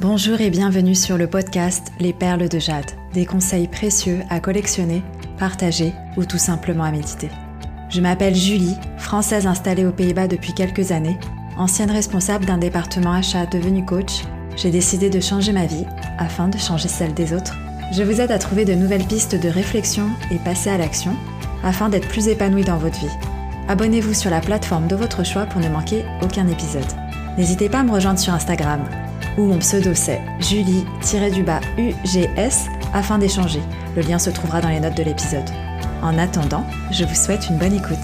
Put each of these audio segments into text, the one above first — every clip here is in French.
Bonjour et bienvenue sur le podcast Les perles de jade, des conseils précieux à collectionner, partager ou tout simplement à méditer. Je m'appelle Julie, française installée aux Pays-Bas depuis quelques années, ancienne responsable d'un département achat devenu coach. J'ai décidé de changer ma vie afin de changer celle des autres. Je vous aide à trouver de nouvelles pistes de réflexion et passer à l'action afin d'être plus épanoui dans votre vie. Abonnez-vous sur la plateforme de votre choix pour ne manquer aucun épisode. N'hésitez pas à me rejoindre sur Instagram où mon pseudo c'est Julie-UGS afin d'échanger. Le lien se trouvera dans les notes de l'épisode. En attendant, je vous souhaite une bonne écoute.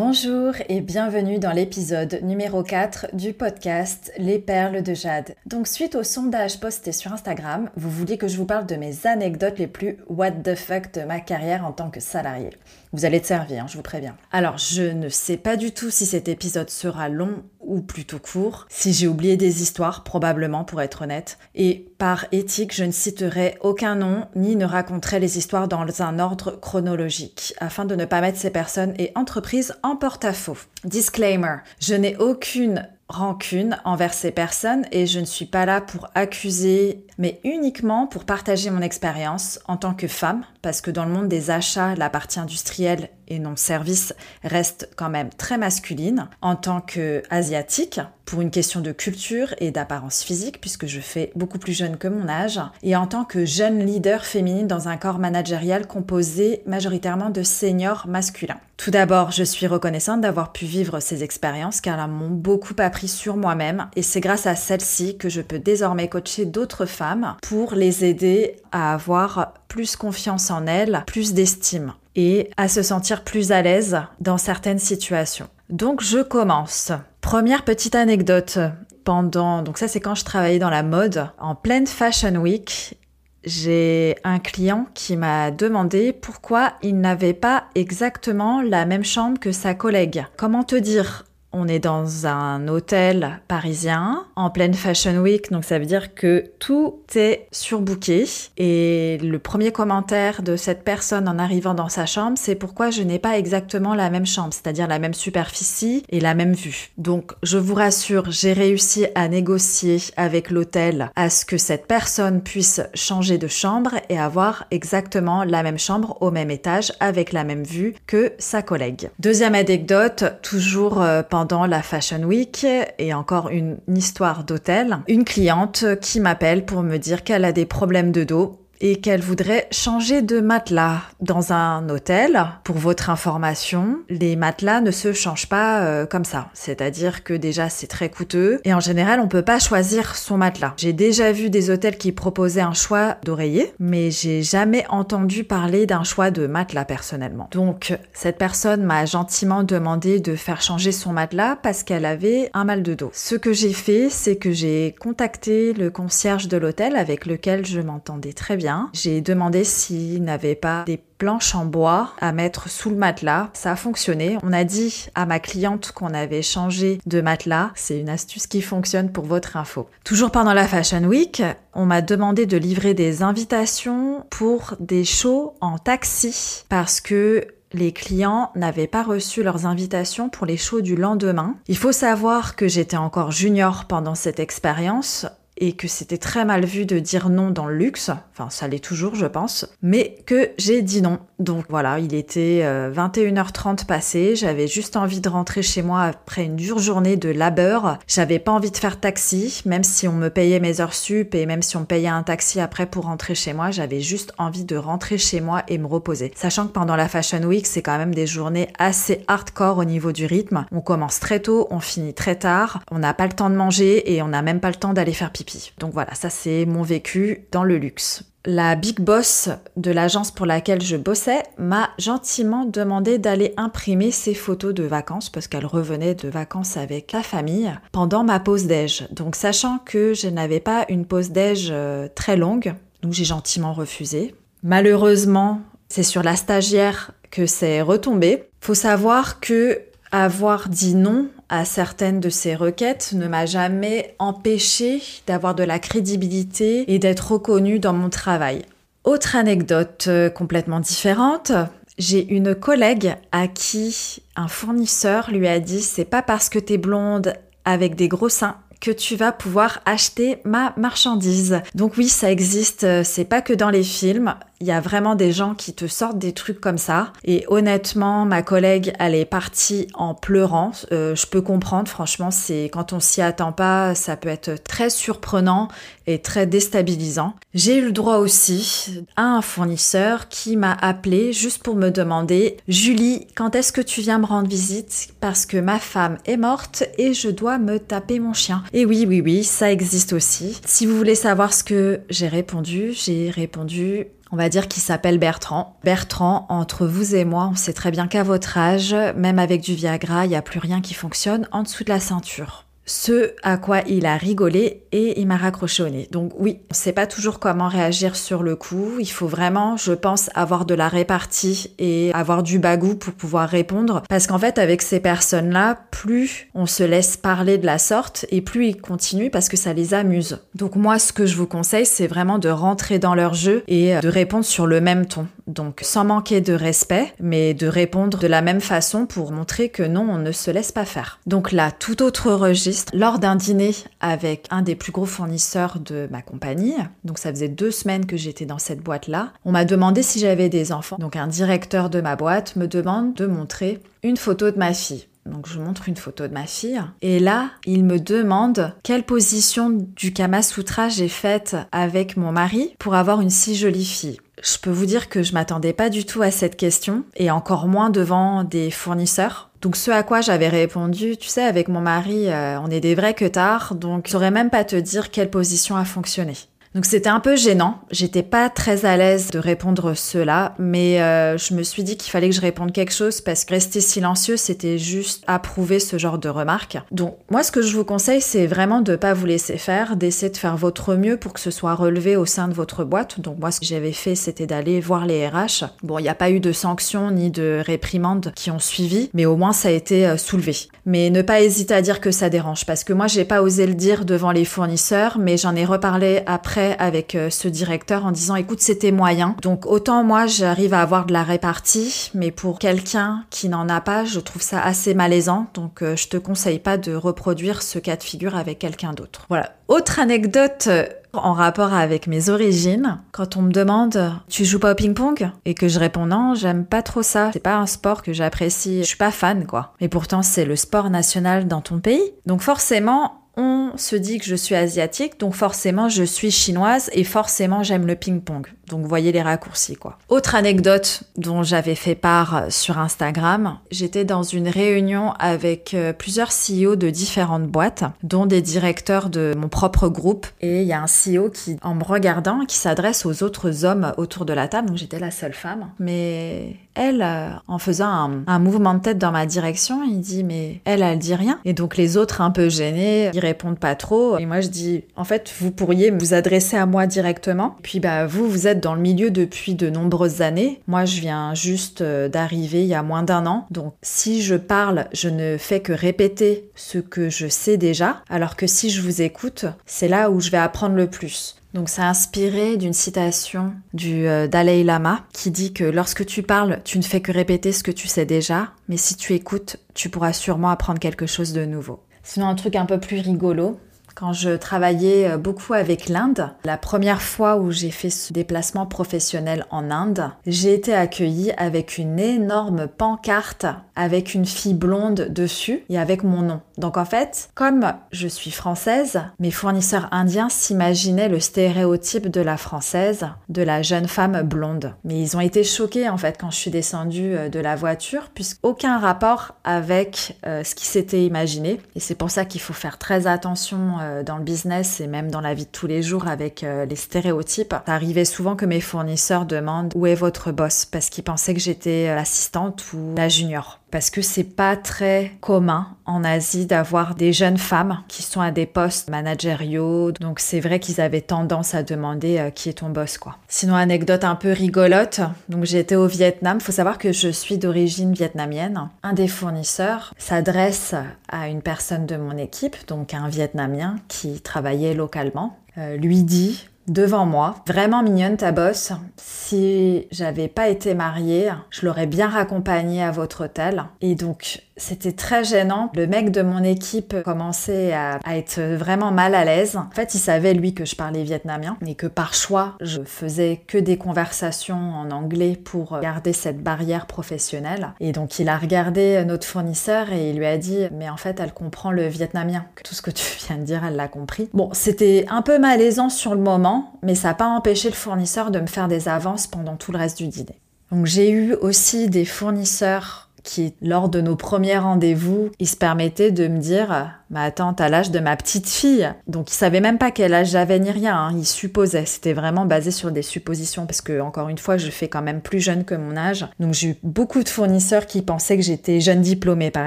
Bonjour et bienvenue dans l'épisode numéro 4 du podcast Les perles de jade. Donc suite au sondage posté sur Instagram, vous vouliez que je vous parle de mes anecdotes les plus what the fuck de ma carrière en tant que salarié. Vous allez te servir, hein, je vous préviens. Alors, je ne sais pas du tout si cet épisode sera long ou plutôt court. Si j'ai oublié des histoires, probablement pour être honnête. Et par éthique, je ne citerai aucun nom ni ne raconterai les histoires dans un ordre chronologique, afin de ne pas mettre ces personnes et entreprises en porte-à-faux. Disclaimer, je n'ai aucune rancune envers ces personnes et je ne suis pas là pour accuser, mais uniquement pour partager mon expérience en tant que femme, parce que dans le monde des achats, la partie industrielle et non service reste quand même très masculine en tant qu'asiatique pour une question de culture et d'apparence physique puisque je fais beaucoup plus jeune que mon âge et en tant que jeune leader féminine dans un corps managérial composé majoritairement de seniors masculins. Tout d'abord, je suis reconnaissante d'avoir pu vivre ces expériences car elles m'ont beaucoup appris sur moi-même et c'est grâce à celles-ci que je peux désormais coacher d'autres femmes pour les aider à avoir plus confiance en elles, plus d'estime et à se sentir plus à l'aise dans certaines situations. Donc je commence. Première petite anecdote. Pendant, donc ça c'est quand je travaillais dans la mode, en pleine Fashion Week, j'ai un client qui m'a demandé pourquoi il n'avait pas exactement la même chambre que sa collègue. Comment te dire? On est dans un hôtel parisien en pleine Fashion Week, donc ça veut dire que tout est surbooké. Et le premier commentaire de cette personne en arrivant dans sa chambre, c'est pourquoi je n'ai pas exactement la même chambre, c'est-à-dire la même superficie et la même vue. Donc je vous rassure, j'ai réussi à négocier avec l'hôtel à ce que cette personne puisse changer de chambre et avoir exactement la même chambre au même étage avec la même vue que sa collègue. Deuxième anecdote, toujours euh, pendant pendant la Fashion Week et encore une histoire d'hôtel, une cliente qui m'appelle pour me dire qu'elle a des problèmes de dos et qu'elle voudrait changer de matelas dans un hôtel. Pour votre information, les matelas ne se changent pas euh, comme ça. C'est-à-dire que déjà c'est très coûteux et en général on peut pas choisir son matelas. J'ai déjà vu des hôtels qui proposaient un choix d'oreiller, mais j'ai jamais entendu parler d'un choix de matelas personnellement. Donc cette personne m'a gentiment demandé de faire changer son matelas parce qu'elle avait un mal de dos. Ce que j'ai fait, c'est que j'ai contacté le concierge de l'hôtel avec lequel je m'entendais très bien j'ai demandé s'il n'avait pas des planches en bois à mettre sous le matelas. Ça a fonctionné. On a dit à ma cliente qu'on avait changé de matelas. C'est une astuce qui fonctionne pour votre info. Toujours pendant la Fashion Week, on m'a demandé de livrer des invitations pour des shows en taxi parce que les clients n'avaient pas reçu leurs invitations pour les shows du lendemain. Il faut savoir que j'étais encore junior pendant cette expérience et que c'était très mal vu de dire non dans le luxe, enfin ça l'est toujours je pense, mais que j'ai dit non. Donc voilà, il était 21h30 euh, passé, j'avais juste envie de rentrer chez moi après une dure journée de labeur, j'avais pas envie de faire taxi, même si on me payait mes heures sup et même si on payait un taxi après pour rentrer chez moi, j'avais juste envie de rentrer chez moi et me reposer. Sachant que pendant la Fashion Week, c'est quand même des journées assez hardcore au niveau du rythme. On commence très tôt, on finit très tard, on n'a pas le temps de manger et on n'a même pas le temps d'aller faire pipi. Donc voilà, ça c'est mon vécu dans le luxe. La big boss de l'agence pour laquelle je bossais m'a gentiment demandé d'aller imprimer ses photos de vacances parce qu'elle revenait de vacances avec la famille pendant ma pause déj. Donc sachant que je n'avais pas une pause déj euh, très longue, donc j'ai gentiment refusé. Malheureusement, c'est sur la stagiaire que c'est retombé. Faut savoir que avoir dit non à certaines de ces requêtes ne m'a jamais empêché d'avoir de la crédibilité et d'être reconnue dans mon travail. Autre anecdote euh, complètement différente, J'ai une collègue à qui un fournisseur lui a dit c'est pas parce que t'es blonde avec des gros seins que tu vas pouvoir acheter ma marchandise. Donc oui, ça existe, euh, c'est pas que dans les films. Il y a vraiment des gens qui te sortent des trucs comme ça. Et honnêtement, ma collègue, elle est partie en pleurant. Euh, je peux comprendre, franchement, c'est quand on s'y attend pas, ça peut être très surprenant et très déstabilisant. J'ai eu le droit aussi à un fournisseur qui m'a appelé juste pour me demander Julie, quand est-ce que tu viens me rendre visite? Parce que ma femme est morte et je dois me taper mon chien. Et oui, oui, oui, ça existe aussi. Si vous voulez savoir ce que j'ai répondu, j'ai répondu on va dire qu'il s'appelle Bertrand. Bertrand, entre vous et moi, on sait très bien qu'à votre âge, même avec du Viagra, il n'y a plus rien qui fonctionne en dessous de la ceinture ce à quoi il a rigolé et il m'a raccroché au nez. Donc oui, on sait pas toujours comment réagir sur le coup. Il faut vraiment, je pense, avoir de la répartie et avoir du bagou pour pouvoir répondre. Parce qu'en fait, avec ces personnes-là, plus on se laisse parler de la sorte et plus ils continuent parce que ça les amuse. Donc moi, ce que je vous conseille, c'est vraiment de rentrer dans leur jeu et de répondre sur le même ton. Donc sans manquer de respect, mais de répondre de la même façon pour montrer que non, on ne se laisse pas faire. Donc là, tout autre registre, lors d'un dîner avec un des plus gros fournisseurs de ma compagnie, donc ça faisait deux semaines que j'étais dans cette boîte-là, on m'a demandé si j'avais des enfants. Donc un directeur de ma boîte me demande de montrer une photo de ma fille. Donc je montre une photo de ma fille. Et là, il me demande quelle position du Kama Sutra j'ai faite avec mon mari pour avoir une si jolie fille. Je peux vous dire que je m'attendais pas du tout à cette question et encore moins devant des fournisseurs. Donc ce à quoi j'avais répondu, tu sais, avec mon mari, euh, on est des vrais que tard, donc je saurais même pas te dire quelle position a fonctionné. Donc c'était un peu gênant. J'étais pas très à l'aise de répondre cela, mais euh, je me suis dit qu'il fallait que je réponde quelque chose parce que rester silencieux, c'était juste approuver ce genre de remarques. Donc moi, ce que je vous conseille, c'est vraiment de pas vous laisser faire, d'essayer de faire votre mieux pour que ce soit relevé au sein de votre boîte. Donc moi, ce que j'avais fait, c'était d'aller voir les RH. Bon, il n'y a pas eu de sanctions ni de réprimandes qui ont suivi, mais au moins ça a été euh, soulevé. Mais ne pas hésiter à dire que ça dérange parce que moi, j'ai pas osé le dire devant les fournisseurs, mais j'en ai reparlé après avec euh, ce directeur en disant écoute c'était moyen. Donc autant moi j'arrive à avoir de la répartie, mais pour quelqu'un qui n'en a pas, je trouve ça assez malaisant. Donc euh, je te conseille pas de reproduire ce cas de figure avec quelqu'un d'autre. Voilà. Autre anecdote euh, en rapport avec mes origines, quand on me demande tu joues pas au ping-pong? Et que je réponds non, j'aime pas trop ça, c'est pas un sport que j'apprécie, je suis pas fan quoi. Mais pourtant c'est le sport national dans ton pays. Donc forcément, on se dit que je suis asiatique, donc forcément je suis chinoise et forcément j'aime le ping-pong. Donc voyez les raccourcis quoi. Autre anecdote dont j'avais fait part sur Instagram, j'étais dans une réunion avec euh, plusieurs CEO de différentes boîtes, dont des directeurs de mon propre groupe et il y a un CEO qui en me regardant qui s'adresse aux autres hommes autour de la table, donc j'étais la seule femme, mais elle, euh, en faisant un, mouvement de tête dans ma direction, il dit mais elle, elle dit rien. Et donc les autres un peu gênés, ils répondent pas trop. Et moi je dis en fait vous pourriez vous adresser à moi directement. Puis bah vous vous êtes dans le milieu depuis de nombreuses années. Moi, je viens juste euh, d'arriver il y a moins d'un an. Donc, si je parle, je ne fais que répéter ce que je sais déjà, alors que si je vous écoute, c'est là où je vais apprendre le plus. Donc c'est inspiré d'une citation du euh, Dalai Lama qui dit que lorsque tu parles, tu ne fais que répéter ce que tu sais déjà, mais si tu écoutes, tu pourras sûrement apprendre quelque chose de nouveau. Sinon un truc un peu plus rigolo, quand je travaillais euh, beaucoup avec l'Inde. La première fois où j'ai fait ce déplacement professionnel en Inde, j'ai été accueillie avec une énorme pancarte avec une fille blonde dessus et avec mon nom. Donc en fait, comme je suis française, mes fournisseurs indiens s'imaginaient le stéréotype de la française, de la jeune femme blonde. Mais ils ont été choqués en fait quand je suis descendue euh, de la voiture, puisqu'aucun rapport avec euh, ce qui s'était imaginé. Et c'est pour ça qu'il faut faire très attention dans le business et même dans la vie de tous les jours avec les stéréotypes. Ça arrivait souvent que mes fournisseurs demandent où est votre boss? Parce qu'ils pensaient que j'étais l'assistante ou la junior parce que c'est pas très commun en Asie d'avoir des jeunes femmes qui sont à des postes managériaux. Donc c'est vrai qu'ils avaient tendance à demander euh, qui est ton boss quoi. Sinon anecdote un peu rigolote. Donc j'ai été au Vietnam. Faut savoir que je suis d'origine vietnamienne. Un des fournisseurs s'adresse à une personne de mon équipe, donc un Vietnamien qui travaillait localement, euh, lui dit devant moi. Vraiment mignonne ta bosse. Si j'avais pas été mariée, je l'aurais bien raccompagnée à votre hôtel. Et donc, c'était très gênant. Le mec de mon équipe commençait à, être vraiment mal à l'aise. En fait, il savait, lui, que je parlais vietnamien et que par choix, je faisais que des conversations en anglais pour garder cette barrière professionnelle. Et donc, il a regardé notre fournisseur et il lui a dit, mais en fait, elle comprend le vietnamien. Tout ce que tu viens de dire, elle l'a compris. Bon, c'était un peu malaisant sur le moment, mais ça n'a pas empêché le fournisseur de me faire des avances pendant tout le reste du dîner. Donc, j'ai eu aussi des fournisseurs qui, lors de nos premiers rendez-vous, il se permettait de me dire mais attends, t'as l'âge de ma petite fille. Donc il savait même pas quel âge j'avais ni rien, hein. il supposait. C'était vraiment basé sur des suppositions parce que, encore une fois, je fais quand même plus jeune que mon âge. Donc j'ai eu beaucoup de fournisseurs qui pensaient que j'étais jeune diplômée, par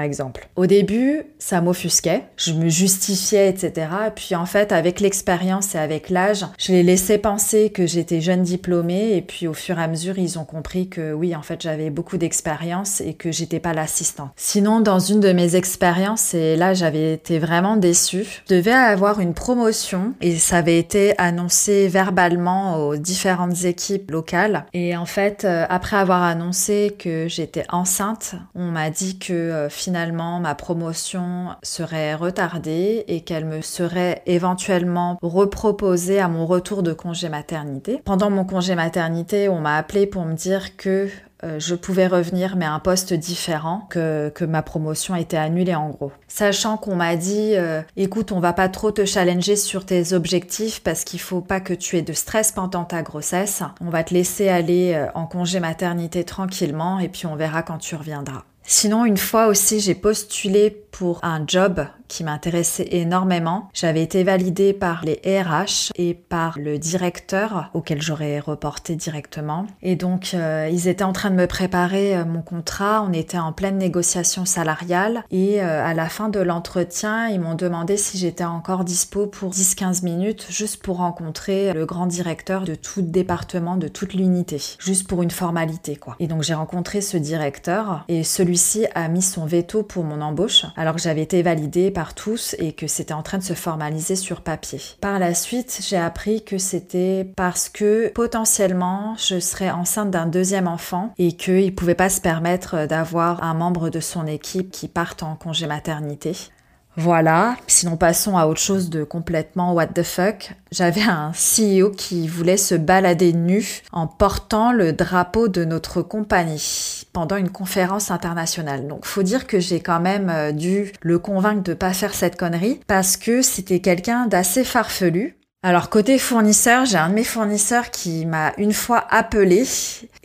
exemple. Au début, ça m'offusquait, je me justifiais, etc. puis en fait, avec l'expérience et avec l'âge, je les laissais penser que j'étais jeune diplômée et puis au fur et à mesure, ils ont compris que oui, en fait, j'avais beaucoup d'expérience et que j'étais pas l'assistant. Sinon, dans une de mes expériences, et là, j'avais été vraiment déçue. Je devais avoir une promotion et ça avait été annoncé verbalement aux différentes équipes locales. Et en fait, euh, après avoir annoncé que j'étais enceinte, on m'a dit que euh, finalement ma promotion serait retardée et qu'elle me serait éventuellement reproposée à mon retour de congé maternité. Pendant mon congé maternité, on m'a appelé pour me dire que je pouvais revenir mais à un poste différent, que, que ma promotion été annulée en gros. Sachant qu'on m'a dit euh, écoute, on va pas trop te challenger sur tes objectifs parce qu'il faut pas que tu aies de stress pendant ta grossesse. On va te laisser aller euh, en congé maternité tranquillement et puis on verra quand tu reviendras. Sinon, une fois aussi, j'ai postulé pour un job qui m'intéressait énormément. J'avais été validée par les RH et par le directeur auquel j'aurais reporté directement. Et donc, euh, ils étaient en train de me préparer euh, mon contrat. On était en pleine négociation salariale. Et euh, à la fin de l'entretien, ils m'ont demandé si j'étais encore dispo pour 10-15 minutes, juste pour rencontrer le grand directeur de tout département, de toute l'unité. Juste pour une formalité, quoi. Et donc, j'ai rencontré ce directeur et celui-ci a mis son veto pour mon embauche, alors que j'avais été validée par tous et que c'était en train de se formaliser sur papier. Par la suite, j'ai appris que c'était parce que potentiellement je serais enceinte d'un deuxième enfant et qu'il ne pouvait pas se permettre d'avoir un membre de son équipe qui parte en congé maternité. Voilà, sinon passons à autre chose de complètement what the fuck. J'avais un CEO qui voulait se balader nu en portant le drapeau de notre compagnie pendant une conférence internationale. Donc faut dire que j'ai quand même euh, dû le convaincre de pas faire cette connerie parce que c'était quelqu'un d'assez farfelu. Alors côté fournisseur, j'ai un de mes fournisseurs qui m'a une fois appelé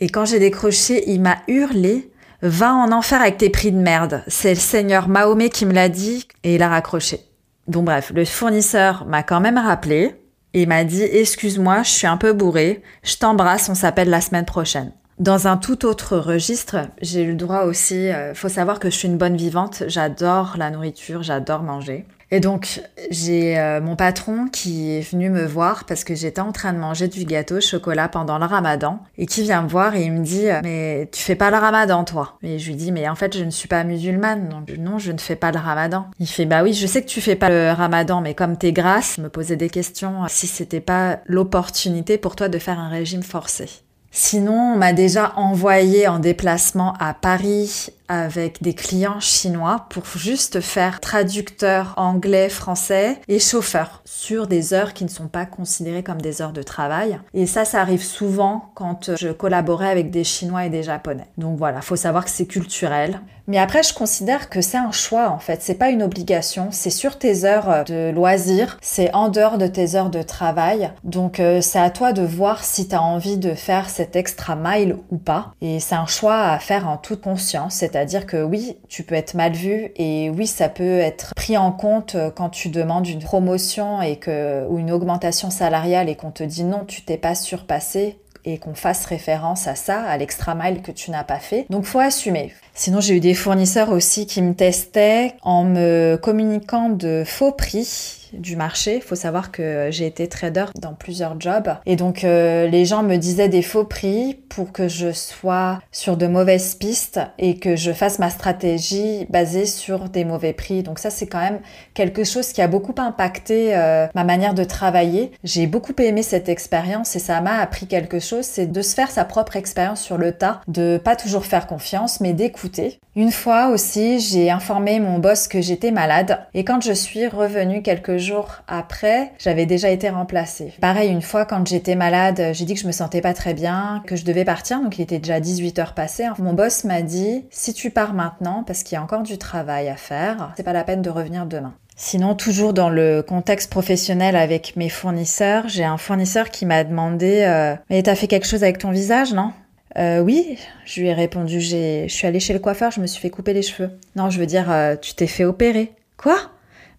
et quand j'ai décroché, il m'a hurlé Va en enfer avec tes prix de merde. C'est le seigneur Mahomet qui me l'a dit et il a raccroché. Donc bref, le fournisseur m'a quand même rappelé et m'a dit Excuse-moi, je suis un peu bourré, je t'embrasse, on s'appelle la semaine prochaine. Dans un tout autre registre, j'ai eu le droit aussi, euh, faut savoir que je suis une bonne vivante, j'adore la nourriture, j'adore manger. Et donc, j'ai euh, mon patron qui est venu me voir parce que j'étais en train de manger du gâteau au chocolat pendant le ramadan et qui vient me voir et il me dit Mais tu fais pas le ramadan, toi? Et je lui dis Mais en fait, je ne suis pas musulmane. Donc, non, je ne fais pas le ramadan. Il fait Bah oui, je sais que tu fais pas le ramadan, mais comme t'es grasse, me posait des questions si c'était pas l'opportunité pour toi de faire un régime forcé. Sinon, on m'a déjà envoyé en déplacement à Paris avec des clients chinois pour juste faire traducteur anglais, français et chauffeur sur des heures qui ne sont pas considérées comme des heures de travail. Et ça, ça arrive souvent quand je collaborais avec des Chinois et des Japonais. Donc voilà, faut savoir que c'est culturel. Mais après, je considère que c'est un choix en fait, c'est pas une obligation, c'est sur tes heures de loisirs, c'est en dehors de tes heures de travail. Donc euh, c'est à toi de voir si tu as envie de faire cet extra mile ou pas. Et c'est un choix à faire en toute conscience, c'est-à-dire que oui, tu peux être mal vu et oui, ça peut être pris en compte euh, quand tu demandes une promotion et que ou une augmentation salariale et qu'on te dit non, tu t'es pas surpassé et qu'on fasse référence à ça, à l'extra mile que tu n'as pas fait. Donc faut assumer. Sinon, j'ai eu des fournisseurs aussi qui me testaient en me communiquant de faux prix du marché. Il faut savoir que j'ai été trader dans plusieurs jobs. Et donc, euh, les gens me disaient des faux prix pour que je sois sur de mauvaises pistes et que je fasse ma stratégie basée sur des mauvais prix. Donc ça, c'est quand même quelque chose qui a beaucoup impacté euh, ma manière de travailler. J'ai beaucoup aimé cette expérience et ça m'a appris quelque chose, c'est de se faire sa propre expérience sur le tas, de pas toujours faire confiance, mais d'écouter. Une fois aussi, j'ai informé mon boss que j'étais malade et quand je suis revenue quelques jours après, j'avais déjà été remplacée. Pareil, une fois quand j'étais malade, j'ai dit que je me sentais pas très bien, que je devais partir, donc il était déjà 18 heures passées. Mon boss m'a dit, si tu pars maintenant, parce qu'il y a encore du travail à faire, c'est pas la peine de revenir demain. Sinon, toujours dans le contexte professionnel avec mes fournisseurs, j'ai un fournisseur qui m'a demandé euh, Mais t'as fait quelque chose avec ton visage, non? Euh, Oui, je lui ai répondu Je suis allée chez le coiffeur, je me suis fait couper les cheveux. Non, je veux dire, euh, tu t'es fait opérer. Quoi?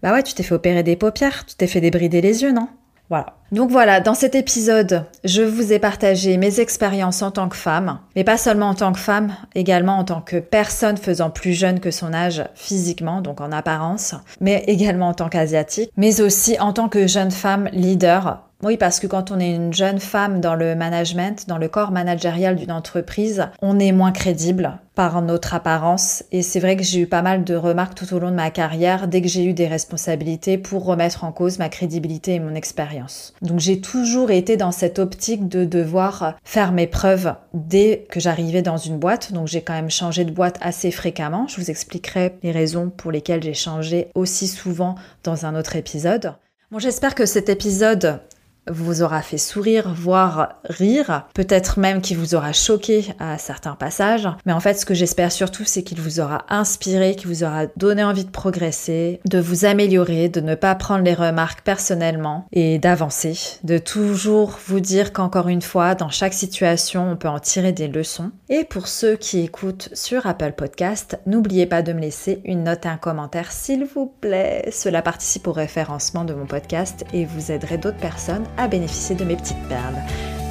Bah ouais, tu t'es fait opérer des paupières, tu t'es fait débrider les yeux, non? Voilà. Donc voilà, dans cet épisode, je vous ai partagé mes expériences en tant que femme, mais pas seulement en tant que femme, également en tant que personne faisant plus jeune que son âge physiquement, donc en apparence, mais également en tant qu'asiatique, mais aussi en tant que jeune femme leader oui, parce que quand on est une jeune femme dans le management, dans le corps managérial d'une entreprise, on est moins crédible par notre apparence. Et c'est vrai que j'ai eu pas mal de remarques tout au long de ma carrière dès que j'ai eu des responsabilités pour remettre en cause ma crédibilité et mon expérience. Donc j'ai toujours été dans cette optique de devoir faire mes preuves dès que j'arrivais dans une boîte. Donc j'ai quand même changé de boîte assez fréquemment. Je vous expliquerai les raisons pour lesquelles j'ai changé aussi souvent dans un autre épisode. Bon, j'espère que cet épisode vous aura fait sourire, voire rire, peut-être même qu'il vous aura choqué à certains passages. Mais en fait, ce que j'espère surtout, c'est qu'il vous aura inspiré, qu'il vous aura donné envie de progresser, de vous améliorer, de ne pas prendre les remarques personnellement et d'avancer, de toujours vous dire qu'encore une fois, dans chaque situation, on peut en tirer des leçons. Et pour ceux qui écoutent sur Apple Podcast, n'oubliez pas de me laisser une note et un commentaire, s'il vous plaît. Cela participe au référencement de mon podcast et vous aiderait d'autres personnes à bénéficier de mes petites perles.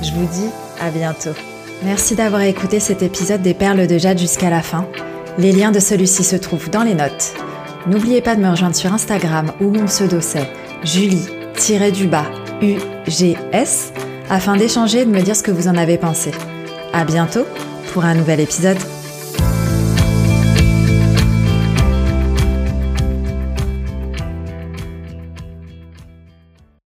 Je vous dis à bientôt. Merci d'avoir écouté cet épisode des perles de Jade jusqu'à la fin. Les liens de celui-ci se trouvent dans les notes. N'oubliez pas de me rejoindre sur Instagram où mon pseudo c'est Julie-du-bas UGS afin d'échanger et de me dire ce que vous en avez pensé. À bientôt pour un nouvel épisode.